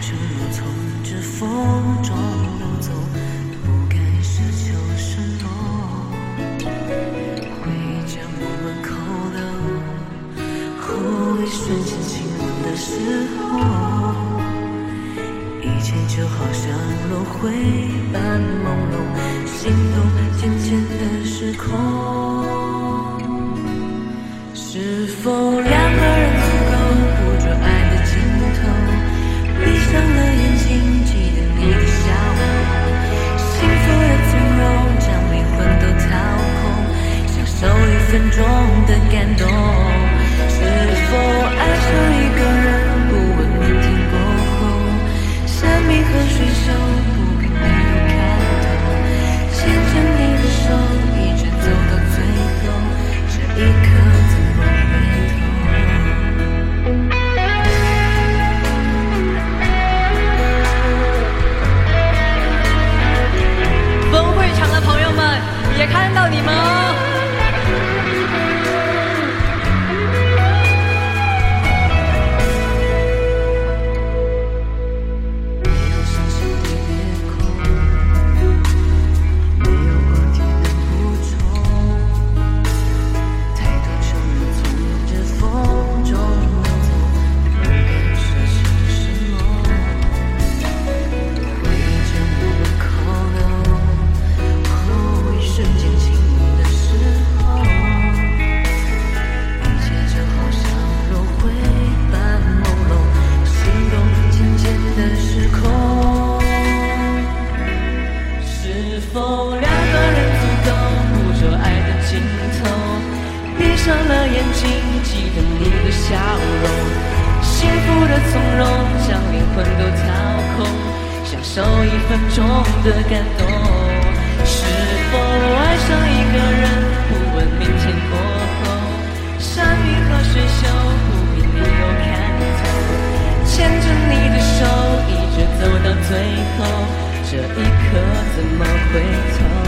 承诺从这风中流走，不该奢求什么。回忆将我们扣留，后一瞬间亲吻的时候，一切就好像轮回般朦胧，分会场的朋友们也看到你们哦。眼睛，记得你的笑容，幸福的从容，将灵魂都掏空，享受一分钟的感动。是否爱上一个人，不问明天过后，山明和水秀，不必你有看头，牵着你的手，一直走到最后，这一刻怎么回头？